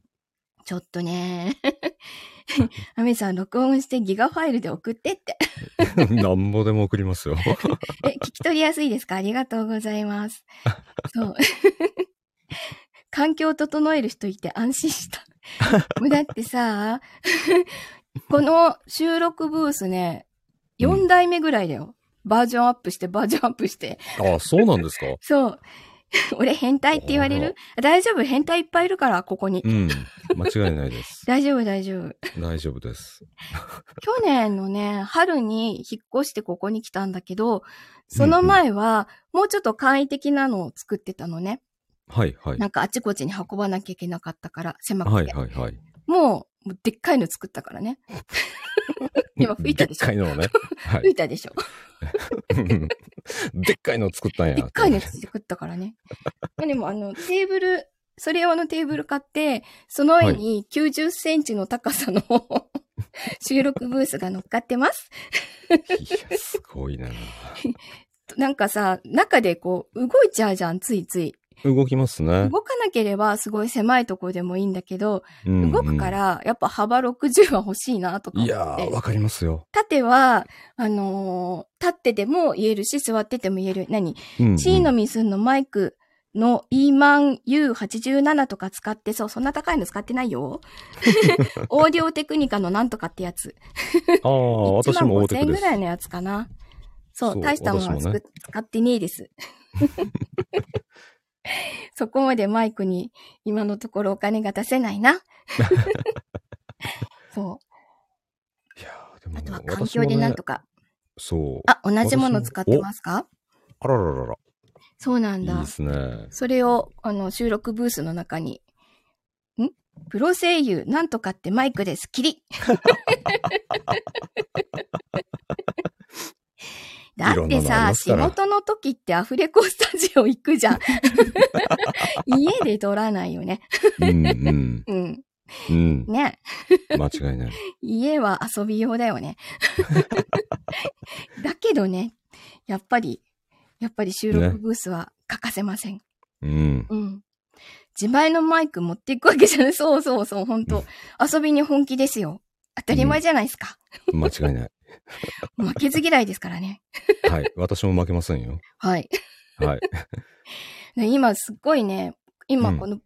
ちょっとね。アメさん、録音してギガファイルで送ってって。なんぼでも送りますよ。え、聞き取りやすいですか？ありがとうございます。そう。環境を整える人いて安心した。だってさ、この収録ブースね、4代目ぐらいだよ。バージョンアップして、バージョンアップして。あ、そうなんですか？そう。俺変態って言われる？大丈夫？変態いっぱいいるから、ここにう。ん。間違いないです。大丈夫、大丈夫。大丈夫です。去年のね、春に引っ越してここに来たんだけど、その前は、もうちょっと簡易的なのを作ってたのね。はいはい。なんかあちこちに運ばなきゃいけなかったから、狭はいくて。はいはい。もう、もうでっかいの作ったからね。今吹いたでしょでっかいのをね。は吹いたでしょい。でっかいのを作ったんや。でっかいの作ったからね。でもあの、テーブル、それ用のテーブル買って、その上に90センチの高さの 収録ブースが乗っかってます。いや、すごいな。なんかさ、中でこう、動いちゃうじゃん、ついつい。動きますね。動かなければすごい狭いとこでもいいんだけど、うんうん動くか。らやっぱ幅60は欲しいなとか思い。やー、わかりますよ。縦は、あのー立ってても言えるし、座ってても言える。何？うんうんシーノミスンのマイクの E マン U87 とか使って、そう、そんな高いの使ってないよ。オーディオテクニカのなんとかってやつ。ああ、私も大1万5000円手です。ぐらいのやつかな。そう、そう大したものはね使ってねえです。そこまでマイクに今のところお金が出せないな。そう。いやーでもあとは環境でなんとか。か。そう。あ、同じもの使ってますか？あらららら。そうなんだいいで。すね。それを、あの、収録ブースの中に、ん？プロ声優、なんとかってマイクです。キ リだってさ、仕事の時ってアフレコスタジオ行くじゃん。家で撮らないよね。うんうん。うん。うん。ね。間違いない。家は遊び用だよね。だけどね、やっぱり、やっぱり収録ブースは欠かせません。うん。うん。自前のマイク持っていくわけじゃない。そうそうそう、本当遊びに本気ですよ。当たり前じゃないですか。間違いない。負けず嫌いですからね。はい。私も負けませんよ。はい。はい。で今すっごいね、今うんこの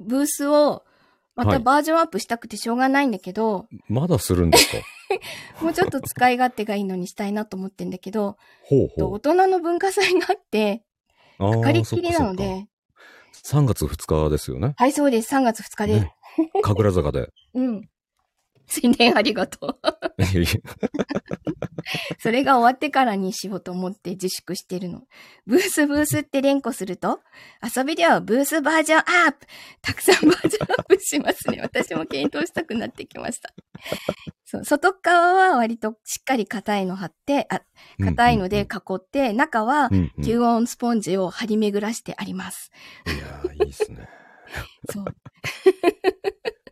ブースを、またはいバージョンアップしたくてしょうがないんだけど、まだするんですか？もうちょっと使い勝手がいいのにしたいなと思ってんだけど、ほうほう。大人の文化祭があって、あー借りっきりなの。で、そっか3月2日ですよね。はい、そうです。3月2日で。ね神楽坂で。うん。宣伝ありがとう。それが終わってからにしようと思って自粛してるの。ブースブースって連呼すると、遊びではブースバージョンアップたくさんバージョンアップしますね。私も検討したくなってきました。そう外側は割としっかり硬いの貼って、あ、硬いので囲って、中はうんうん、い吸音スポンジを張り巡らしてあります。いやー、いいですね。そう。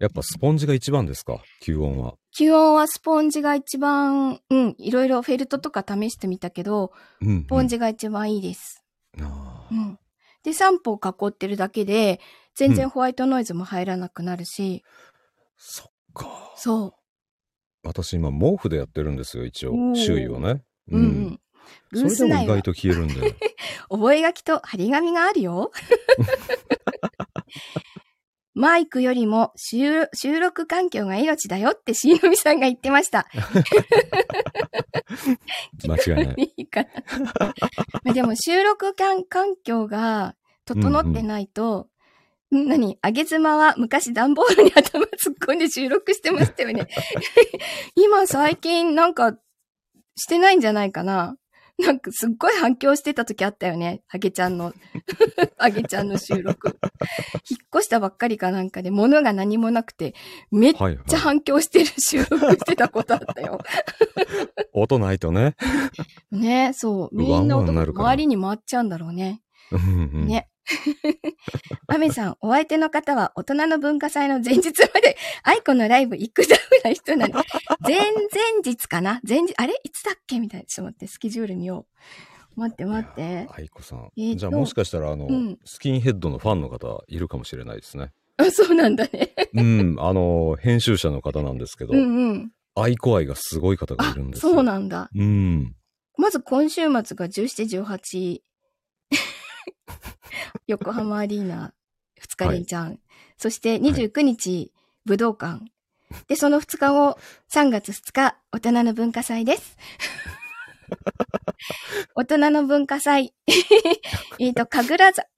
やっぱスポンジが一番ですか？吸音は。吸音はスポンジが一番、うん、いろいろフェルトとか試してみたけど、うん、うん。スポンジが一番いいです。うん。で、3歩囲ってるだけで、全然ホワイトノイズも入らなくなるし、そっか。そ私今毛布でやってるんですよ、一応。周囲をね。う。うんうん。それでも意外と消えるんで。覚書と張り紙があるよ。マイクよりも収収録環境が命だよってしのみさんが言ってました。間違いない。いいかな。まあでも収録環環境が整ってないと、ん何？あげ妻は昔段ボールに頭突っ込んで収録してましたよね。今最近なんかしてないんじゃないかな。なんかすっごい反響してた時あったよね。あげちゃんの、あげちゃんの収録。引っ越したばっかりかなんかで物が何もなくて、めっちゃ反響してる収録してたことあったよ。音ないとね。ねそう。みんな音周りに回っちゃうんだろうね。ね。アメさん、お相手の方は大人の文化祭の前日まで、アイコのライブ行くタフな人なの。前々日かな？前日、あれ？いつだっけ？みたいな。ちょっと待って、スケジュール見よう。待って待っていや。愛子さん。えーとじゃあもしかしたら、あの、うんスキンヘッドのファンの方いるかもしれないですね。あ、そうなんだね。うん、あの、編集者の方なんですけど、うんうん。愛子愛がすごい方があいるん、ですよ。そうなんだ。うん。まず今週末が17、18、横浜アリーナ2日連チャン。そして29日、武道館。で、その2日後、3月2日、大人の文化祭です。大人の文化祭。えっと、神楽坂、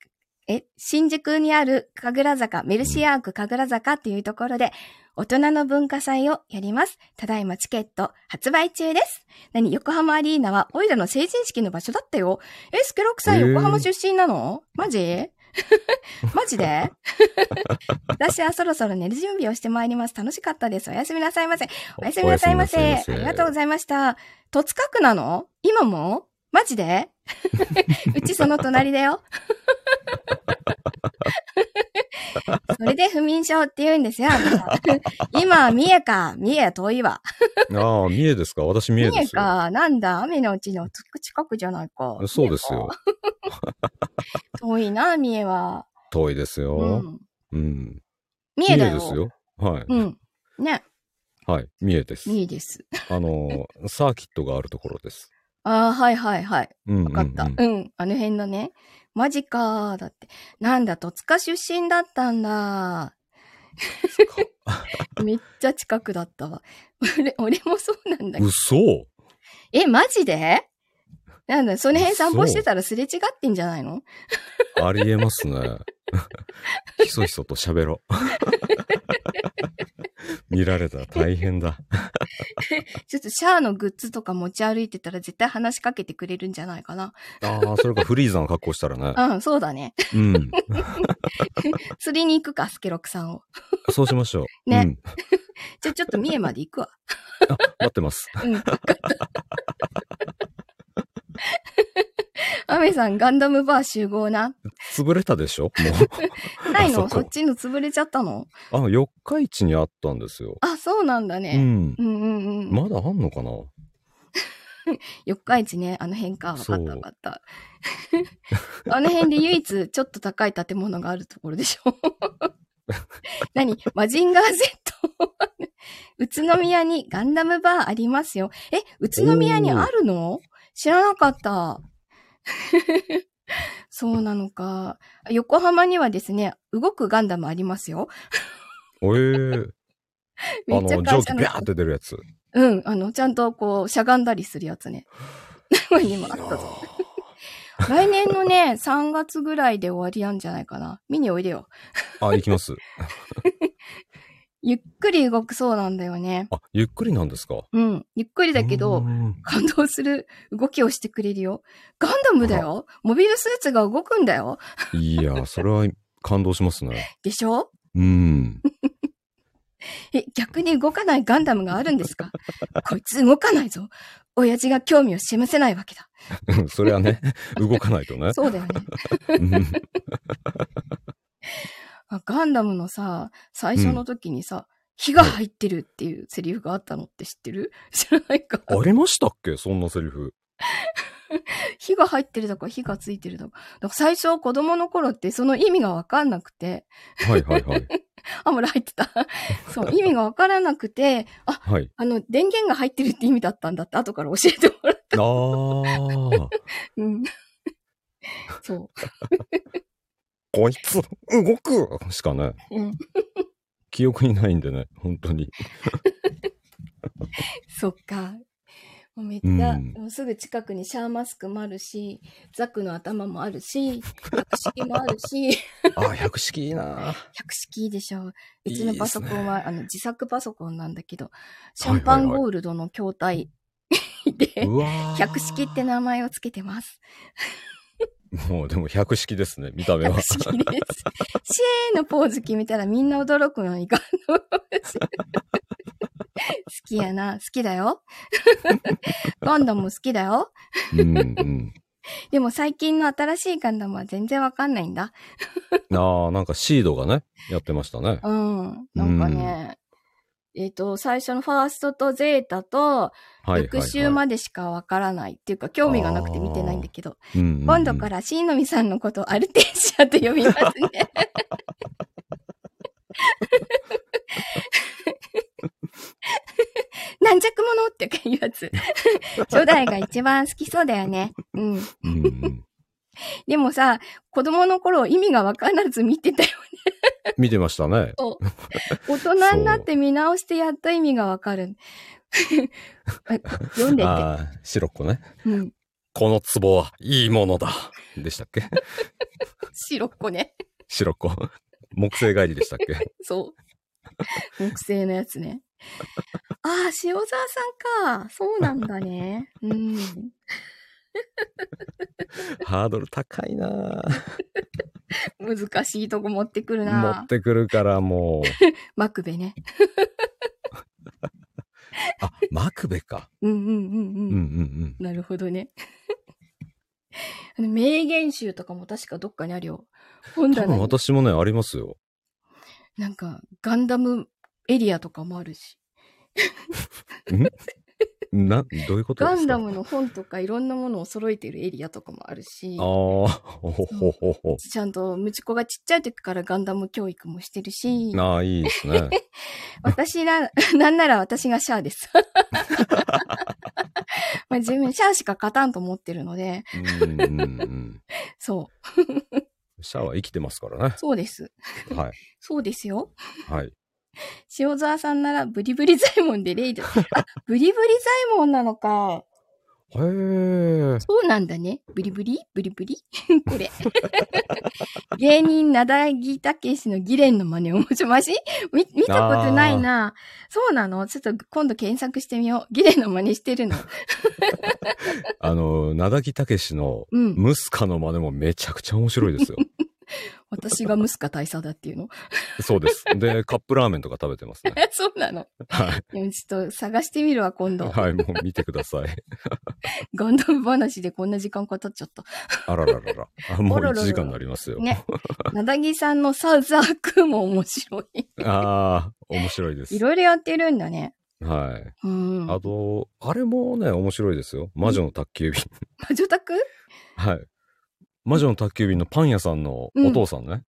え、新宿にある神楽坂、メルシアーク神楽坂っていうところで、大人の文化祭をやります。ただいまチケット発売中です。何横浜アリーナは、オイラの成人式の場所だったよ。え、スケロクさん横浜出身なの？マジ？マジで？私はそろそろ寝る準備をしてまいります。楽しかったです。おやすみなさいませ。おやすみなさいませ。おやすみなさいませありがとうございました。戸塚区なの？今も？マジで？うちその隣だよ。それで不眠症って言うんですよ、あなた今は三重か。三重は遠いわ。ああ、三重ですか？私三重三重ですよ。か？なんだ、雨のうちの近くじゃないか。そうですよ。遠いな、三重は。遠いですうよ。ん。うん。三重だよ。ですよ。はい。うん。ね、はい。三重です。三重です。あの、サーキットがあるところです。ああ、はいはいはい。うん、うん。わかった。うんうん。あの辺だね。マジかー。だって。なんだ、戸塚出身だったんだ。めっちゃ近くだったわ。俺、俺もそうなんだけど。嘘え、マジで？なんだ、その辺散歩してたらすれ違ってんじゃないの？ありえますね。ひそひそと喋ろう。見られたら大変だ。ちょっとシャアのグッズとか持ち歩いてたら絶対話しかけてくれるんじゃないかな。ああ、それかフリーザの格好したらね。うん、そうだね。うん。釣りに行くか、スケロクさんを。そうしましょう。ねうん。じゃあちょっと三重まで行くわ。あ、待ってます。うん。アメさん、ガンダムバー集合な。潰れたでしょ？も ないの？あそっちの潰れちゃったの？う。あ、四日市にあったんですよ。あ、そうなんだうね。ん。うん、うん、うん。まだあんのかな？四日市ね、あの辺か。わかったわかった。あの辺で唯一ちょっと高い建物があるところでしょ。何？マジンガー Z? 宇都宮にガンダムバーありますよ。え、宇都宮にあるの？知らなかった。そうなのか。横浜にはですね、動くガンダムありますよ。ええ めっちゃあの、蒸気ビャーって出るやつ。うん、あの、ちゃんとこう、しゃがんだりするやつね。にもあったぞ。来年のね、3月ぐらいで終わりなんじゃないかな。見においでよ。あ、行きます。ゆっくり動くそうなんだよね。あ、ゆっくりなんですか？うん。ゆっくりだけうど、ん感動する動きをしてくれるよ。ガンダムだよ。モビルスーツが動くんだよ。いや、それは感動しますね。でしょ？うん。え、逆に動かないガンダムがあるんですか？こいつ動かないぞ。親父が興味を示せないわけだ。それはね、動かないとね。そうだよね。ガンダムのさ、最初の時にさ、火が入ってるっていうセリフがあったのって知ってる？知らないか？ありましたっけ？そんなセリフ。火が入ってるとか火がついてるとか。だから最初子供の頃ってその意味がわかんなくて、はいはいはい。あ、もら入ってた。そう、意味がわからなくて、あ、はい。あの、電源が入ってるって意味だったんだって後から教えてもらった。ああ。。うん。そう。こいつ、動くしかね、うん。記憶にないんでね、本当に。そっか。もうめっちゃ、うんもうすぐ近くにシャーマスクもあるし、ザクの頭もあるし、百式もあるし、あ、百式いいな百式いいでしょう。ういいちのパソコンは、ですあの、自作パソコンなんだけど、シャンパンゴールドの筐体で、うわー 百式って名前をつけてます。もうでも百式ですね、見た目は百。式です。シェーのポーズ決めたらみんな驚くのに感動し好きやな。好きだよ。ガンダムも好きだよ。うんうん。でも最近の新しいガンダムは全然わかんないんだ。ああ、なんかシードがね、やってましたね。うん。なんかね、えっ、と、最初のファーストとゼータと。復習までしかわからないっていうか、興味がなくて見てないんだけど、うんうんうん今度からシーノミさんのことをアルテーシアと呼びますね。軟弱者っていうやつ。初代が一番好きそうだよね。うん。うんうん。でもさ、子供の頃意味がわからず見てたよ。見てましたね。大人になって見直してやっと意味がわかる。読んでて。ああ、白っ子ね。うん。この壺はいいものだ。でしたっけ？白っ子ね。白っ子。木星帰りでしたっけ？そう。木星のやつね。ああ、塩沢さんか。そうなんだね。うん。ハードル高いな難しいとこ持ってくる持なっ。てくるからもう。マクベね。あ、マクベか。うんうんうんうん。うんうんうん。なるほどね。あの名言集とかも確かどっかにあるよ。本多分。私もね、ありますよ。なんか、ガンダムエリアとかもあるし。な、どういうことですか？ガンダムの本とかいろんなものを揃えてるエリアとかもあるしああ、。ほほほほ。ちゃんと、ムチ子がちっちゃい時からガンダム教育もしてるし。ああ、いいですね。私な、なんなら私がシャアです。まあ自分シャアしか勝たんと思ってるので、うんうんうん。そう、シャアは生きてますからね。そうです。はい。そうですよ。はい。塩沢さんならブリブリザイモンでレイド。あ、ブリブリザイモンなのか。へえ。そうなんだね。ブリブリ？ブリブリ？これ。芸人なだぎたけしのギレンの真似面白い。マジ見、見たことないな。そうなの？ちょっと今度検索してみよう。ギレンの真似してるの。あの、なだぎたけしのうん。ムスカの真似もめちゃくちゃ面白いですよ。私がムスカ大佐だっていうの？そうです。で、カップラーメンとか食べてますね。そうなの。はい。でもちょっと探してみるわ、今度。はい、もう見てください。ガンダム話でこんな時間かかっちゃった。あらららら。あもうあららら1時間になりますよ。ね。なだぎさんのサウザークも面白い。ああ、面白いですい。ろいろやってるんだね。はい。うん。あと、あれもね、面白いですよ。魔女の宅急便。魔女宅？はい。魔女の宅急便のパン屋さんのお父さんね。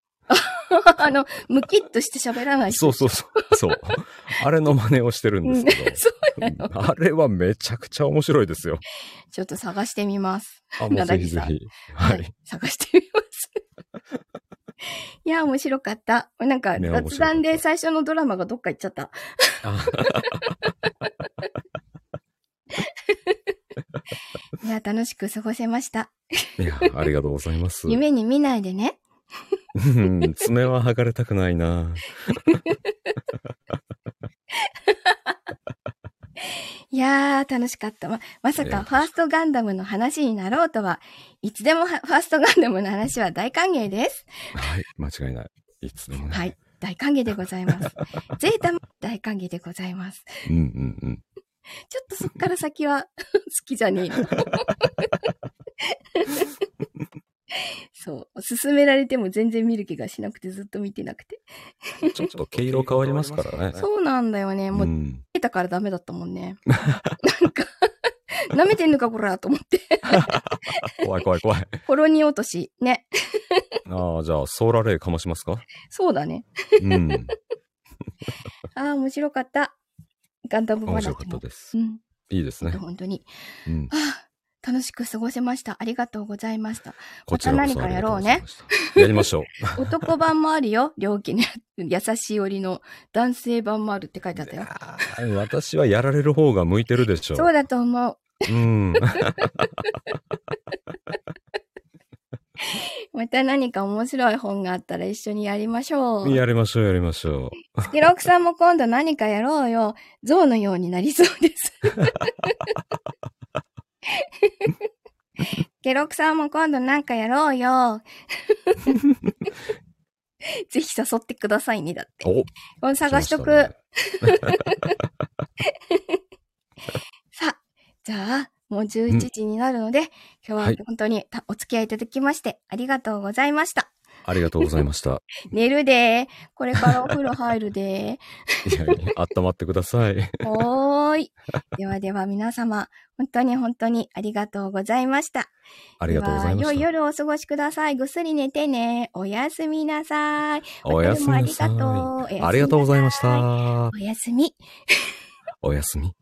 あの、ムキッとして喋らない人そうそうそう。そう。あれの真似をしてるんですけど。あれはめちゃくちゃ面白いですよ。ちょっと探してみます。あ、もうぜひぜひ。はい。。探してみます。いや、面白かった。なんか、雑談で最初のドラマがどっか行っちゃった。あいや、楽しく過ごせました。いや、ありがとうございます。夢に見ないでね。うん爪は剥がれたくないな。いやー、楽しかった。ま、まさか、ファーストガンダムの話になろうとは、いつでもはファーストガンダムの話は大歓迎です。はい、間違いない。いつでもね。はい。大歓迎でございます。ゼータも大歓迎でございます。うんうんうん。ちょっとそっから先は好きじゃねえの。そう。勧められても全然見る気がしなくてずっと見てなくて。ちょっと毛色変わりますからね。そうなんだよね。もう、ん。出たからダメだったもんね。なんか、舐めてんのかこらと思って。怖い怖い怖い。コロニー落とし。ね。ああ、じゃあ、ソーラレイかましますか？そうだね。うん。ああ、面白かった。ガンダム話も。面白かったですう。ん。いいですね。本当に。うん。ああ、楽しく過ごせました。ありがとうございました。こちらまた何かやろうね。やりましょう。男版もあるよ。両家に優しい折の男性版もあるって書いてあったよ。私はやられる方が向いてるでしょ。そうだと思う。うん。また何か面白い本があったら一緒にやりましょう。やりましょう、やりましょう。スケロクさんも今度何かやろうよ。象のようになりそうです。スケロクさんも今度何かやろうよ。ぜひ誘ってくださいね、だって。お探しとく。ね さあ、じゃあ、もう11時になるので、今はい日は本当にたお付き合いいただきまして、ありがとうございました。ありがとうございました。寝るでー。これからお風呂入るでー。いやいや、温まってください。おーい。ではでは皆様、本当に本当にありがとうございました。ありがとうございまでは良いした。夜をお過ごしください。ぐっすり寝てね。おやすみなさい。おやすみなさい。ありがとうおやすみなさいありがとうございました。おやすみ。おやすみ。